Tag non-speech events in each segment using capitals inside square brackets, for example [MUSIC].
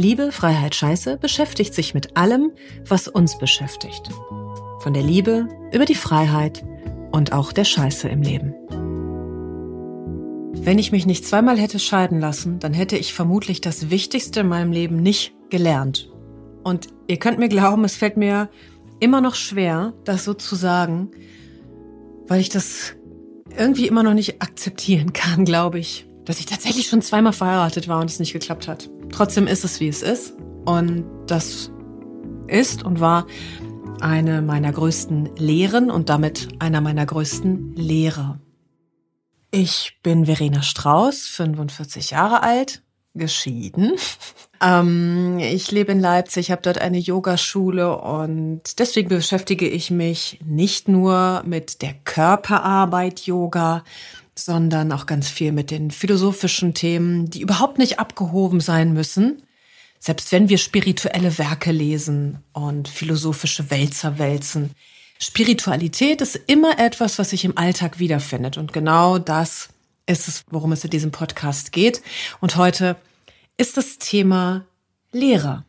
Liebe, Freiheit, Scheiße beschäftigt sich mit allem, was uns beschäftigt. Von der Liebe über die Freiheit und auch der Scheiße im Leben. Wenn ich mich nicht zweimal hätte scheiden lassen, dann hätte ich vermutlich das Wichtigste in meinem Leben nicht gelernt. Und ihr könnt mir glauben, es fällt mir immer noch schwer, das so zu sagen, weil ich das irgendwie immer noch nicht akzeptieren kann, glaube ich, dass ich tatsächlich schon zweimal verheiratet war und es nicht geklappt hat. Trotzdem ist es, wie es ist. Und das ist und war eine meiner größten Lehren und damit einer meiner größten Lehrer. Ich bin Verena Strauß, 45 Jahre alt, geschieden. [LAUGHS] Ähm, ich lebe in Leipzig, habe dort eine Yogaschule und deswegen beschäftige ich mich nicht nur mit der Körperarbeit Yoga, sondern auch ganz viel mit den philosophischen Themen, die überhaupt nicht abgehoben sein müssen. Selbst wenn wir spirituelle Werke lesen und philosophische Wälzer wälzen. Spiritualität ist immer etwas, was sich im Alltag wiederfindet. Und genau das ist es, worum es in diesem Podcast geht. Und heute ist das Thema Lehrer.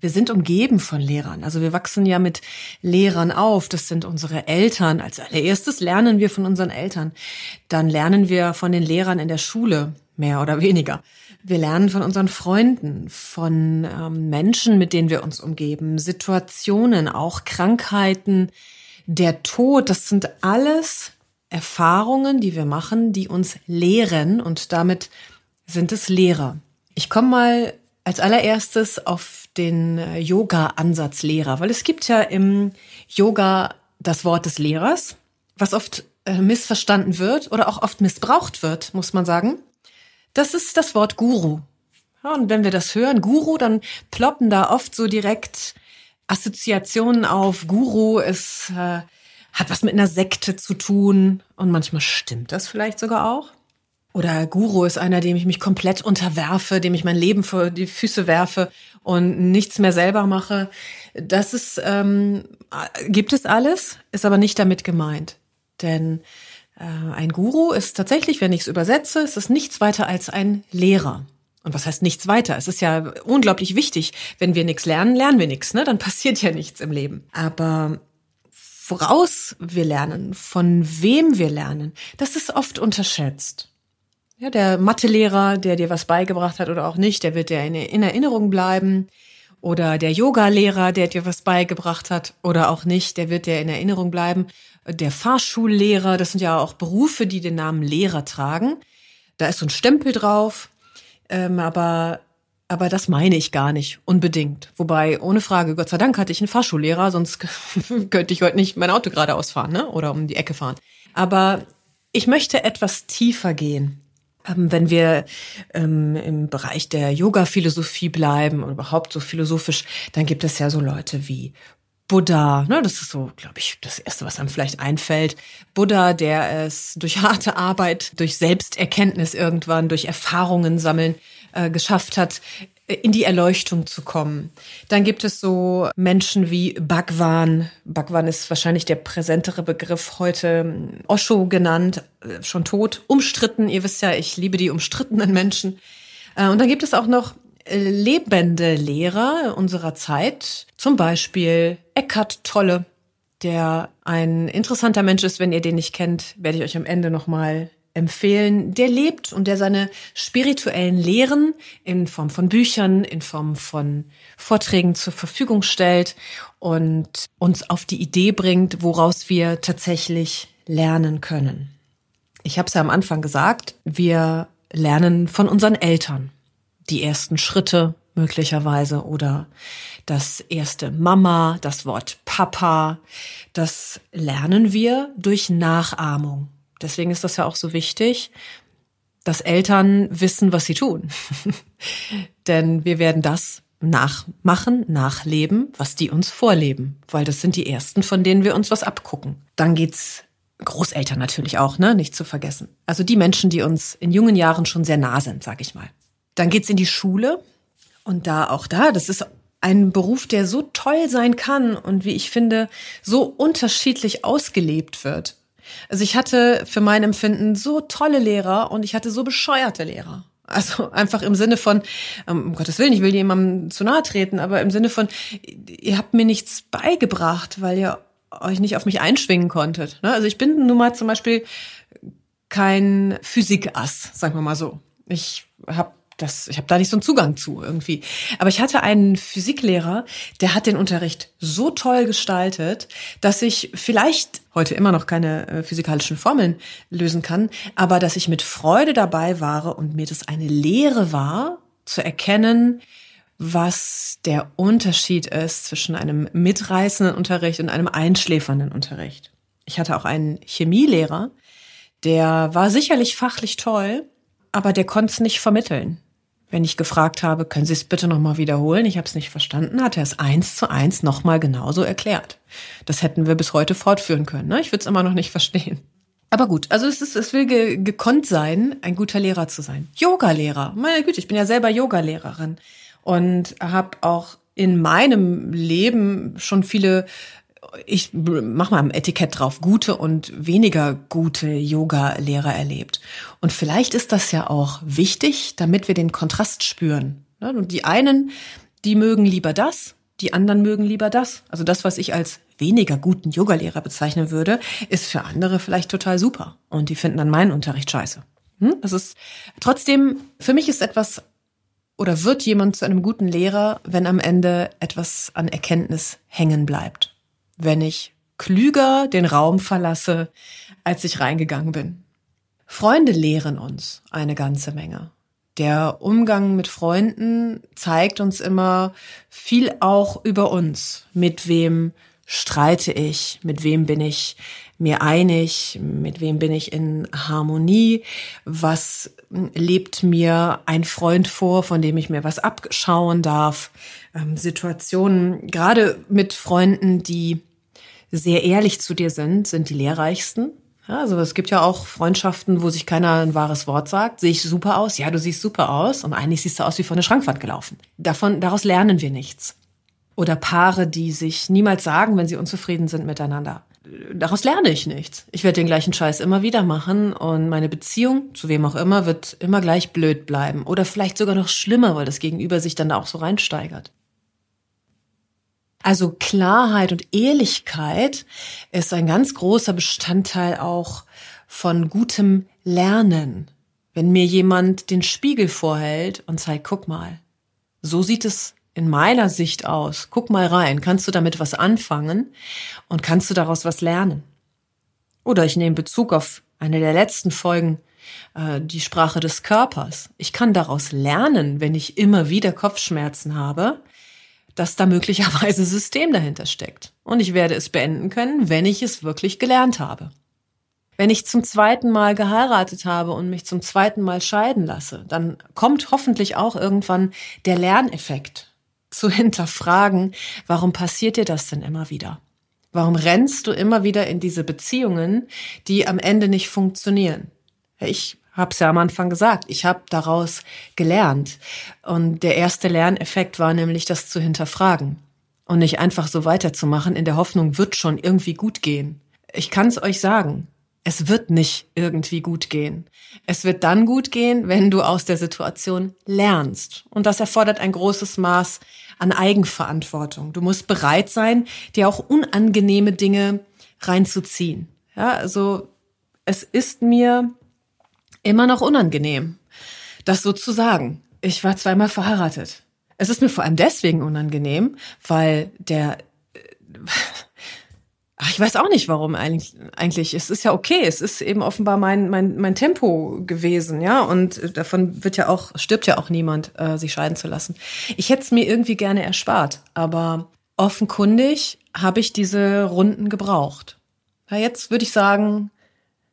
Wir sind umgeben von Lehrern. Also wir wachsen ja mit Lehrern auf. Das sind unsere Eltern. Als allererstes lernen wir von unseren Eltern. Dann lernen wir von den Lehrern in der Schule, mehr oder weniger. Wir lernen von unseren Freunden, von ähm, Menschen, mit denen wir uns umgeben, Situationen, auch Krankheiten, der Tod. Das sind alles Erfahrungen, die wir machen, die uns lehren und damit sind es Lehrer. Ich komme mal als allererstes auf den äh, Yoga-Ansatz Lehrer, weil es gibt ja im Yoga das Wort des Lehrers, was oft äh, missverstanden wird oder auch oft missbraucht wird, muss man sagen. Das ist das Wort Guru. Ja, und wenn wir das hören, Guru, dann ploppen da oft so direkt Assoziationen auf. Guru ist, äh, hat was mit einer Sekte zu tun und manchmal stimmt das vielleicht sogar auch. Oder Guru ist einer, dem ich mich komplett unterwerfe, dem ich mein Leben vor die Füße werfe und nichts mehr selber mache. Das ist, ähm, gibt es alles, ist aber nicht damit gemeint. Denn äh, ein Guru ist tatsächlich, wenn ich es übersetze, ist es nichts weiter als ein Lehrer. Und was heißt nichts weiter? Es ist ja unglaublich wichtig. Wenn wir nichts lernen, lernen wir nichts, ne? Dann passiert ja nichts im Leben. Aber woraus wir lernen, von wem wir lernen, das ist oft unterschätzt. Ja, der Mathelehrer, der dir was beigebracht hat oder auch nicht, der wird dir in, in Erinnerung bleiben. Oder der Yoga-Lehrer, der dir was beigebracht hat oder auch nicht, der wird dir in Erinnerung bleiben. Der Fahrschullehrer, das sind ja auch Berufe, die den Namen Lehrer tragen. Da ist so ein Stempel drauf, ähm, aber aber das meine ich gar nicht unbedingt. Wobei, ohne Frage, Gott sei Dank hatte ich einen Fahrschullehrer, sonst [LAUGHS] könnte ich heute nicht mein Auto geradeaus fahren, ne? Oder um die Ecke fahren. Aber ich möchte etwas tiefer gehen. Ähm, wenn wir ähm, im Bereich der Yoga-Philosophie bleiben und überhaupt so philosophisch, dann gibt es ja so Leute wie Buddha, ne, das ist so, glaube ich, das Erste, was einem vielleicht einfällt. Buddha, der es durch harte Arbeit, durch Selbsterkenntnis irgendwann, durch Erfahrungen sammeln äh, geschafft hat, in die Erleuchtung zu kommen. Dann gibt es so Menschen wie Bhagwan. Bhagwan ist wahrscheinlich der präsentere Begriff heute. Osho genannt, äh, schon tot, umstritten. Ihr wisst ja, ich liebe die umstrittenen Menschen. Äh, und dann gibt es auch noch äh, lebende Lehrer unserer Zeit. Zum Beispiel Eckhart Tolle, der ein interessanter Mensch ist. Wenn ihr den nicht kennt, werde ich euch am Ende nochmal empfehlen, der lebt und der seine spirituellen Lehren in Form von Büchern, in Form von Vorträgen zur Verfügung stellt und uns auf die Idee bringt, woraus wir tatsächlich lernen können. Ich habe es ja am Anfang gesagt, wir lernen von unseren Eltern die ersten Schritte möglicherweise oder das erste Mama, das Wort Papa, das lernen wir durch Nachahmung. Deswegen ist das ja auch so wichtig, dass Eltern wissen, was sie tun. [LAUGHS] denn wir werden das nachmachen, nachleben, was die uns vorleben, weil das sind die ersten, von denen wir uns was abgucken. Dann geht's Großeltern natürlich auch, ne, nicht zu vergessen. Also die Menschen, die uns in jungen Jahren schon sehr nah sind, sag ich mal. Dann geht's in die Schule und da auch da, das ist ein Beruf, der so toll sein kann und wie ich finde, so unterschiedlich ausgelebt wird. Also ich hatte für mein Empfinden so tolle Lehrer und ich hatte so bescheuerte Lehrer. Also einfach im Sinne von, ähm, um Gottes Willen, ich will jemandem zu nahe treten, aber im Sinne von, ihr habt mir nichts beigebracht, weil ihr euch nicht auf mich einschwingen konntet. Ne? Also ich bin nun mal zum Beispiel kein Physikass, sagen wir mal so. Ich habe das, ich habe da nicht so einen Zugang zu irgendwie. Aber ich hatte einen Physiklehrer, der hat den Unterricht so toll gestaltet, dass ich vielleicht heute immer noch keine äh, physikalischen Formeln lösen kann, aber dass ich mit Freude dabei war und mir das eine Lehre war, zu erkennen, was der Unterschied ist zwischen einem mitreißenden Unterricht und einem einschläfernden Unterricht. Ich hatte auch einen Chemielehrer, der war sicherlich fachlich toll, aber der konnte es nicht vermitteln. Wenn ich gefragt habe, können Sie es bitte nochmal wiederholen, ich habe es nicht verstanden, hat er es eins zu eins nochmal genauso erklärt. Das hätten wir bis heute fortführen können. Ne? Ich würde es immer noch nicht [LAUGHS] verstehen. Aber gut, also es, ist, es will ge gekonnt sein, ein guter Lehrer zu sein. Yoga-Lehrer, meine Güte, ich bin ja selber Yoga-Lehrerin und habe auch in meinem Leben schon viele ich mach mal ein Etikett drauf, gute und weniger gute Yoga-Lehrer erlebt. Und vielleicht ist das ja auch wichtig, damit wir den Kontrast spüren. Und die einen, die mögen lieber das, die anderen mögen lieber das. Also das, was ich als weniger guten Yogalehrer bezeichnen würde, ist für andere vielleicht total super. Und die finden dann meinen Unterricht scheiße. Hm? Das ist trotzdem, für mich ist etwas oder wird jemand zu einem guten Lehrer, wenn am Ende etwas an Erkenntnis hängen bleibt wenn ich klüger den Raum verlasse, als ich reingegangen bin. Freunde lehren uns eine ganze Menge. Der Umgang mit Freunden zeigt uns immer viel auch über uns. Mit wem streite ich? Mit wem bin ich mir einig? Mit wem bin ich in Harmonie? Was lebt mir ein Freund vor, von dem ich mir was abschauen darf? Ähm, Situationen, gerade mit Freunden, die sehr ehrlich zu dir sind, sind die lehrreichsten. Ja, also es gibt ja auch Freundschaften, wo sich keiner ein wahres Wort sagt. Sehe ich super aus? Ja, du siehst super aus. Und eigentlich siehst du aus wie von der Schrankwand gelaufen. Davon, daraus lernen wir nichts. Oder Paare, die sich niemals sagen, wenn sie unzufrieden sind miteinander. Daraus lerne ich nichts. Ich werde den gleichen Scheiß immer wieder machen und meine Beziehung, zu wem auch immer, wird immer gleich blöd bleiben. Oder vielleicht sogar noch schlimmer, weil das Gegenüber sich dann da auch so reinsteigert. Also Klarheit und Ehrlichkeit ist ein ganz großer Bestandteil auch von gutem Lernen. Wenn mir jemand den Spiegel vorhält und zeigt, guck mal, so sieht es in meiner Sicht aus. Guck mal rein. Kannst du damit was anfangen und kannst du daraus was lernen? Oder ich nehme Bezug auf eine der letzten Folgen, äh, die Sprache des Körpers. Ich kann daraus lernen, wenn ich immer wieder Kopfschmerzen habe, dass da möglicherweise System dahinter steckt. Und ich werde es beenden können, wenn ich es wirklich gelernt habe. Wenn ich zum zweiten Mal geheiratet habe und mich zum zweiten Mal scheiden lasse, dann kommt hoffentlich auch irgendwann der Lerneffekt zu hinterfragen, warum passiert dir das denn immer wieder? Warum rennst du immer wieder in diese Beziehungen, die am Ende nicht funktionieren? Ich habe es ja am Anfang gesagt, ich habe daraus gelernt. Und der erste Lerneffekt war nämlich, das zu hinterfragen und nicht einfach so weiterzumachen in der Hoffnung, wird schon irgendwie gut gehen. Ich kann es euch sagen, es wird nicht irgendwie gut gehen. Es wird dann gut gehen, wenn du aus der Situation lernst. Und das erfordert ein großes Maß an Eigenverantwortung. Du musst bereit sein, dir auch unangenehme Dinge reinzuziehen. Ja, also es ist mir immer noch unangenehm, das so zu sagen. Ich war zweimal verheiratet. Es ist mir vor allem deswegen unangenehm, weil der Ach, ich weiß auch nicht, warum eigentlich, eigentlich. Es ist ja okay. Es ist eben offenbar mein, mein, mein Tempo gewesen, ja. Und davon wird ja auch, stirbt ja auch niemand, äh, sich scheiden zu lassen. Ich hätte es mir irgendwie gerne erspart, aber offenkundig habe ich diese Runden gebraucht. Ja, jetzt würde ich sagen,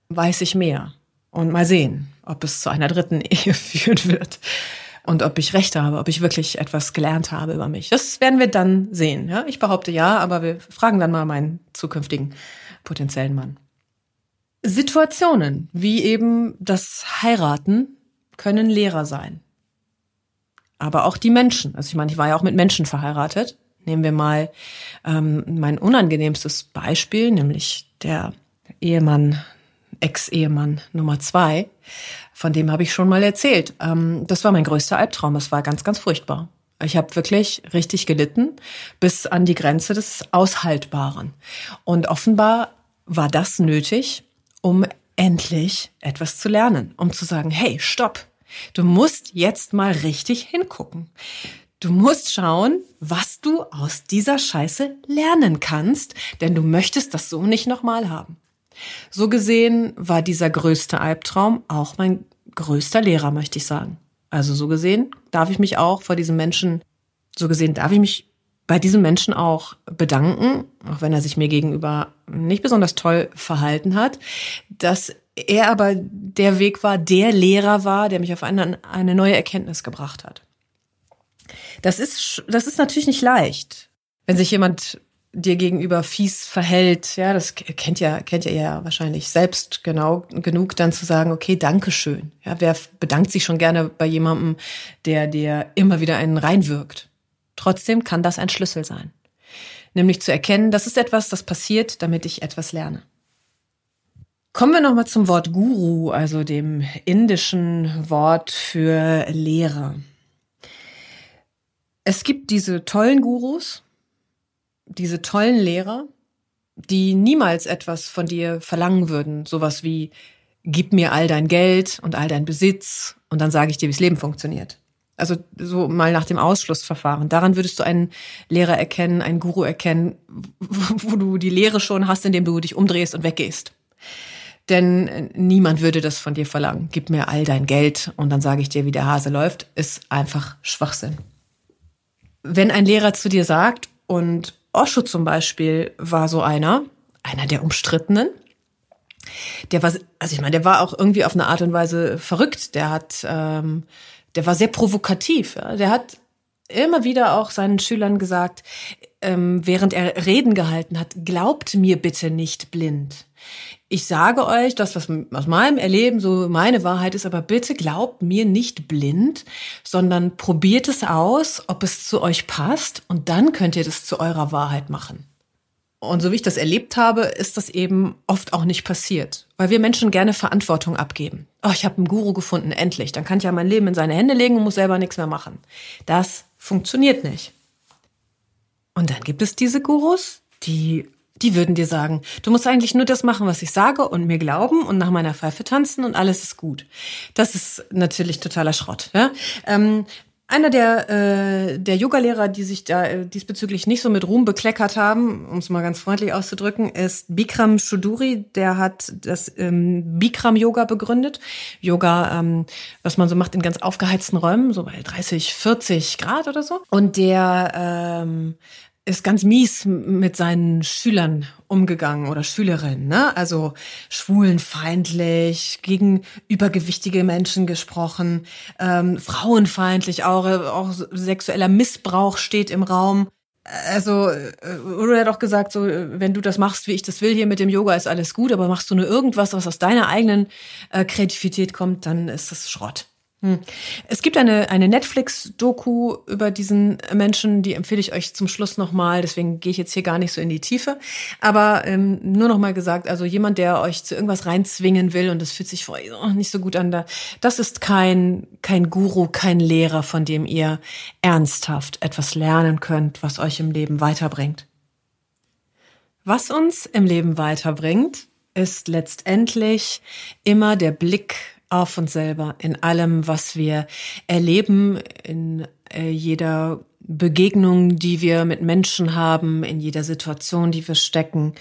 weiß ich mehr. Und mal sehen, ob es zu einer dritten [LAUGHS] Ehe führen wird. und ob ich Recht habe, ob ich wirklich etwas gelernt habe über mich. Das werden wir dann sehen. Ja? Ich behaupte ja, aber wir fragen dann mal meinen zukünftigen potenziellen Mann. Situationen wie eben das Heiraten können Lehrer sein. Aber auch die Menschen. Also ich meine, ich war ja auch mit Menschen verheiratet. Nehmen wir mal ähm, mein unangenehmstes Beispiel, nämlich der Ehemann, Ex-Ehemann Nummer zwei. Von dem habe ich schon mal erzählt. Ähm, das war mein größter Albtraum. Es war ganz, ganz furchtbar. Ich habe wirklich richtig gelitten bis an die Grenze des Aushaltbaren. Und offenbar war das nötig, um endlich etwas zu lernen, um zu sagen, hey, stopp, du musst jetzt mal richtig hingucken. Du musst schauen, was du aus dieser Scheiße lernen kannst, denn du möchtest das so nicht nochmal haben. So gesehen war dieser größte Albtraum auch mein größter Lehrer, möchte ich sagen. Also so gesehen darf ich mich auch vor diesem Menschen, so gesehen darf ich mich bei diesem Menschen auch bedanken, auch wenn er sich mir gegenüber nicht besonders toll verhalten hat, dass er aber der Weg war, der Lehrer war, der mich auf eine, eine neue Erkenntnis gebracht hat. Das ist, das ist natürlich nicht leicht, wenn sich jemand dir gegenüber fies verhält, ja, das kennt ja, kennt ihr ja wahrscheinlich selbst genau genug, dann zu sagen, okay, danke schön. Ja, wer bedankt sich schon gerne bei jemandem, der dir immer wieder einen reinwirkt? Trotzdem kann das ein Schlüssel sein. Nämlich zu erkennen, das ist etwas, das passiert, damit ich etwas lerne. Kommen wir nochmal zum Wort Guru, also dem indischen Wort für Lehrer. Es gibt diese tollen Gurus, diese tollen Lehrer, die niemals etwas von dir verlangen würden, sowas wie gib mir all dein Geld und all dein Besitz und dann sage ich dir, wie das Leben funktioniert. Also so mal nach dem Ausschlussverfahren. Daran würdest du einen Lehrer erkennen, einen Guru erkennen, [LAUGHS] wo du die Lehre schon hast, indem du dich umdrehst und weggehst. Denn äh, niemand würde das von dir verlangen. Gib mir all dein Geld und dann sage ich dir, wie der Hase läuft, ist einfach Schwachsinn. Wenn ein Lehrer zu dir sagt, und Osho zum Beispiel war so einer, einer der umstrittenen, der war, also ich meine, der war auch irgendwie auf eine Art und Weise verrückt. Der hat ähm, der war sehr provokativ. Ja? Der hat immer wieder auch seinen Schülern gesagt, ähm, während er Reden gehalten hat, glaubt mir bitte nicht blind. Ich sage euch, das, was aus meinem Erleben so meine Wahrheit ist, aber bitte glaubt mir nicht blind, sondern probiert es aus, ob es zu euch passt und dann könnt ihr das zu eurer Wahrheit machen. Und so wie ich das erlebt habe, ist das eben oft auch nicht passiert, weil wir Menschen gerne Verantwortung abgeben. Oh, ich habe einen Guru gefunden, endlich. Dann kann ich ja mein Leben in seine Hände legen und muss selber nichts mehr machen. Das funktioniert nicht. Und dann gibt es diese Gurus, die die würden dir sagen, du musst eigentlich nur das machen, was ich sage und mir glauben und nach meiner Pfeife tanzen und alles ist gut. Das ist natürlich totaler Schrott. Ja? Ähm, einer der, äh, der Yogalehrer, die sich da äh, diesbezüglich nicht so mit Ruhm bekleckert haben, um es mal ganz freundlich auszudrücken, ist Bikram Shuduri. Der hat das ähm, Bikram Yoga begründet. Yoga, ähm, was man so macht in ganz aufgeheizten Räumen, so bei 30, 40 Grad oder so. Und der ähm, ist ganz mies mit seinen Schülern umgegangen oder Schülerinnen, ne? Also schwulenfeindlich, gegen übergewichtige Menschen gesprochen, ähm, frauenfeindlich, auch, auch sexueller Missbrauch steht im Raum. Also, äh, er hat auch gesagt, so, wenn du das machst, wie ich das will, hier mit dem Yoga ist alles gut, aber machst du nur irgendwas, was aus deiner eigenen äh, Kreativität kommt, dann ist das Schrott. Hm. Es gibt eine, eine Netflix-Doku über diesen Menschen, die empfehle ich euch zum Schluss nochmal, deswegen gehe ich jetzt hier gar nicht so in die Tiefe. Aber ähm, nur nochmal gesagt, also jemand, der euch zu irgendwas reinzwingen will und das fühlt sich vor oh, nicht so gut an, da, das ist kein, kein Guru, kein Lehrer, von dem ihr ernsthaft etwas lernen könnt, was euch im Leben weiterbringt. Was uns im Leben weiterbringt, ist letztendlich immer der Blick auf uns selber, in allem, was wir erleben, in äh, jeder Begegnung, die wir mit Menschen haben, in jeder Situation, die wir stecken.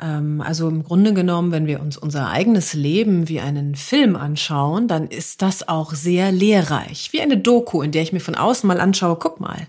Ähm, also im Grunde genommen, wenn wir uns unser eigenes Leben wie einen Film anschauen, dann ist das auch sehr lehrreich. Wie eine Doku, in der ich mir von außen mal anschaue, guck mal,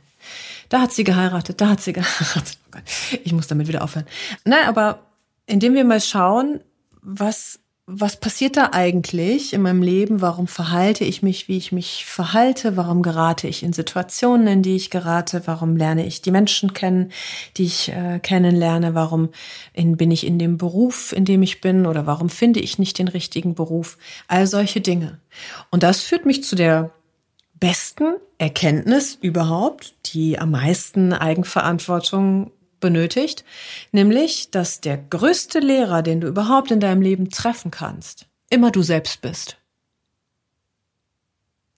da hat sie geheiratet, da hat sie [LAUGHS] geheiratet. Oh ich muss damit wieder aufhören. Nein, aber indem wir mal schauen, was was passiert da eigentlich in meinem Leben? Warum verhalte ich mich, wie ich mich verhalte? Warum gerate ich in Situationen, in die ich gerate? Warum lerne ich die Menschen kennen, die ich äh, kennenlerne? Warum in, bin ich in dem Beruf, in dem ich bin? Oder warum finde ich nicht den richtigen Beruf? All solche Dinge. Und das führt mich zu der besten Erkenntnis überhaupt, die am meisten Eigenverantwortung benötigt, nämlich, dass der größte Lehrer, den du überhaupt in deinem Leben treffen kannst, immer du selbst bist.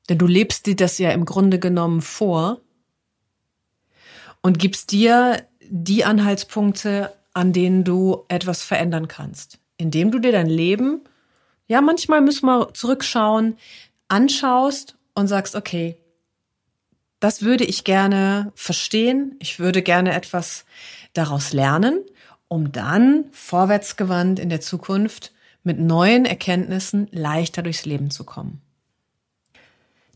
Denn du lebst dir das ja im Grunde genommen vor und gibst dir die Anhaltspunkte, an denen du etwas verändern kannst, indem du dir dein Leben, ja, manchmal müssen wir zurückschauen, anschaust und sagst, okay, das würde ich gerne verstehen. Ich würde gerne etwas daraus lernen, um dann vorwärtsgewandt in der Zukunft mit neuen Erkenntnissen leichter durchs Leben zu kommen.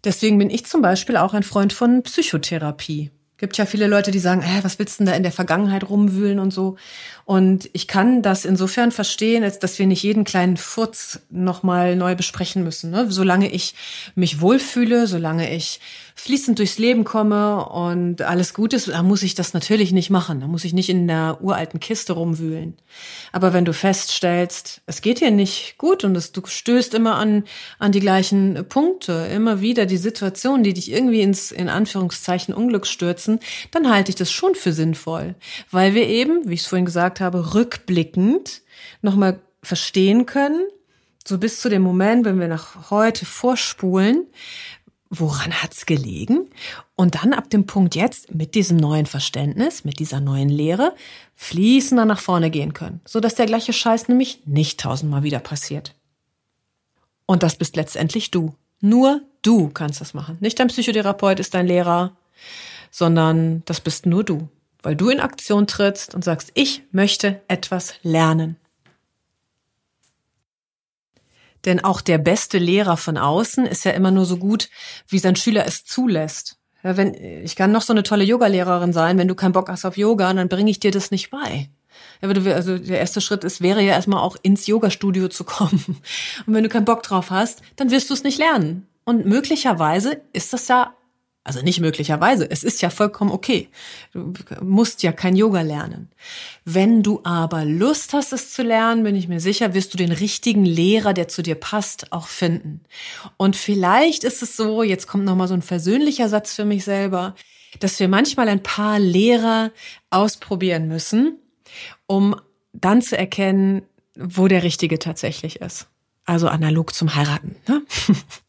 Deswegen bin ich zum Beispiel auch ein Freund von Psychotherapie. Gibt ja viele Leute, die sagen, äh, was willst du denn da in der Vergangenheit rumwühlen und so. Und ich kann das insofern verstehen, als dass wir nicht jeden kleinen Furz nochmal neu besprechen müssen. Ne? Solange ich mich wohlfühle, solange ich fließend durchs Leben komme und alles gut ist, dann muss ich das natürlich nicht machen. Da muss ich nicht in der uralten Kiste rumwühlen. Aber wenn du feststellst, es geht dir nicht gut und es, du stößt immer an, an die gleichen Punkte, immer wieder die Situation, die dich irgendwie ins, in Anführungszeichen, Unglück stürzen, dann halte ich das schon für sinnvoll. Weil wir eben, wie ich es vorhin gesagt habe, rückblickend nochmal verstehen können, so bis zu dem Moment, wenn wir nach heute vorspulen, woran hat's gelegen? Und dann ab dem Punkt jetzt mit diesem neuen Verständnis, mit dieser neuen Lehre, fließender nach vorne gehen können, so dass der gleiche Scheiß nämlich nicht tausendmal wieder passiert. Und das bist letztendlich du. Nur du kannst das machen. Nicht dein Psychotherapeut ist dein Lehrer, sondern das bist nur du, weil du in Aktion trittst und sagst, ich möchte etwas lernen. Denn auch der beste Lehrer von außen ist ja immer nur so gut, wie sein Schüler es zulässt. Ja, wenn, ich kann noch so eine tolle Yogalehrerin sein, wenn du keinen Bock hast auf Yoga, dann bringe ich dir das nicht bei. Ja, also der erste Schritt ist, wäre ja erstmal auch ins Yogastudio zu kommen. Und wenn du keinen Bock drauf hast, dann wirst du es nicht lernen. Und möglicherweise ist das ja also nicht möglicherweise, es ist ja vollkommen okay. Du musst ja kein Yoga lernen. Wenn du aber Lust hast, es zu lernen, bin ich mir sicher, wirst du den richtigen Lehrer, der zu dir passt, auch finden. Und vielleicht ist es so, jetzt kommt nochmal so ein versöhnlicher Satz für mich selber, dass wir manchmal ein paar Lehrer ausprobieren müssen, um dann zu erkennen, wo der Richtige tatsächlich ist. Also analog zum Heiraten. Ne? [LAUGHS]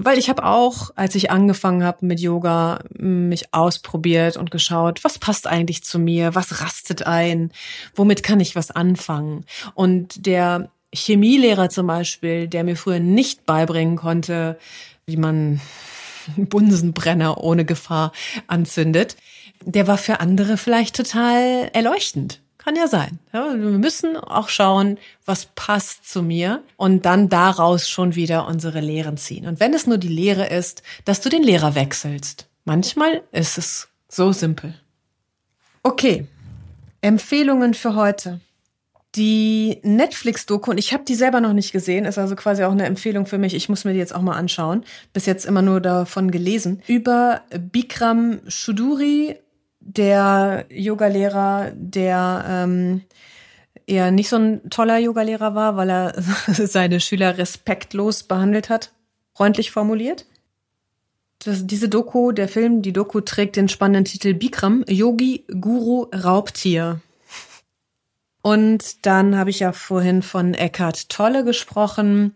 Weil ich habe auch, als ich angefangen habe mit Yoga, mich ausprobiert und geschaut, was passt eigentlich zu mir, was rastet ein, womit kann ich was anfangen. Und der Chemielehrer zum Beispiel, der mir früher nicht beibringen konnte, wie man [LAUGHS] Bunsenbrenner ohne Gefahr anzündet, der war für andere vielleicht total erleuchtend. Kann ja sein. Ja, wir müssen auch schauen, was passt zu mir und dann daraus schon wieder unsere Lehren ziehen. Und wenn es nur die Lehre ist, dass du den Lehrer wechselst. Manchmal ist es so simpel. Okay, Empfehlungen für heute. Die Netflix-Doku, und ich habe die selber noch nicht gesehen, ist also quasi auch eine Empfehlung für mich. Ich muss mir die jetzt auch mal anschauen. Bis jetzt immer nur davon gelesen. Über Bikram Shuduri der Yogalehrer, der ähm, eher nicht so ein toller Yogalehrer war, weil er [LAUGHS] seine Schüler respektlos behandelt hat, freundlich formuliert. Das, diese Doku, der Film, die Doku trägt den spannenden Titel Bikram, Yogi, Guru, Raubtier. Und dann habe ich ja vorhin von Eckhart Tolle gesprochen.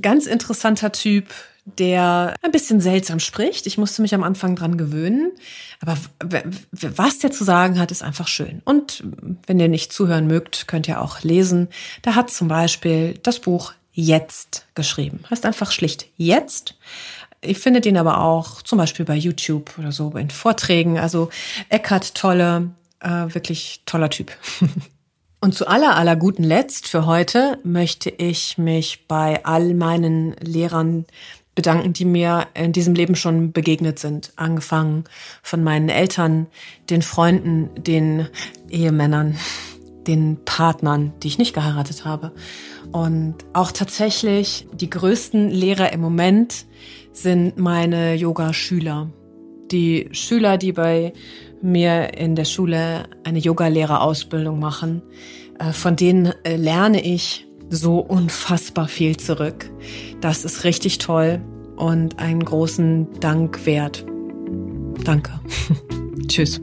Ganz interessanter Typ, der ein bisschen seltsam spricht. Ich musste mich am Anfang dran gewöhnen. Aber was der zu sagen hat, ist einfach schön. Und wenn ihr nicht zuhören mögt, könnt ihr auch lesen. Da hat zum Beispiel das Buch Jetzt geschrieben. Heißt einfach schlicht Jetzt. Ich finde ihn aber auch zum Beispiel bei YouTube oder so in Vorträgen. Also Eckart Tolle, äh, wirklich toller Typ. [LAUGHS] Und zu aller aller guten Letzt für heute möchte ich mich bei all meinen Lehrern bedanken, die mir in diesem Leben schon begegnet sind. Angefangen von meinen Eltern, den Freunden, den Ehemännern, den Partnern, die ich nicht geheiratet habe. Und auch tatsächlich die größten Lehrer im Moment sind meine Yoga-Schüler. Die Schüler, die bei mir in der Schule eine Yogalehrerausbildung machen, äh, von denen äh, lerne ich so unfassbar viel zurück. Das ist richtig toll und einen großen Dank wert. Danke. [LAUGHS] Tschüss.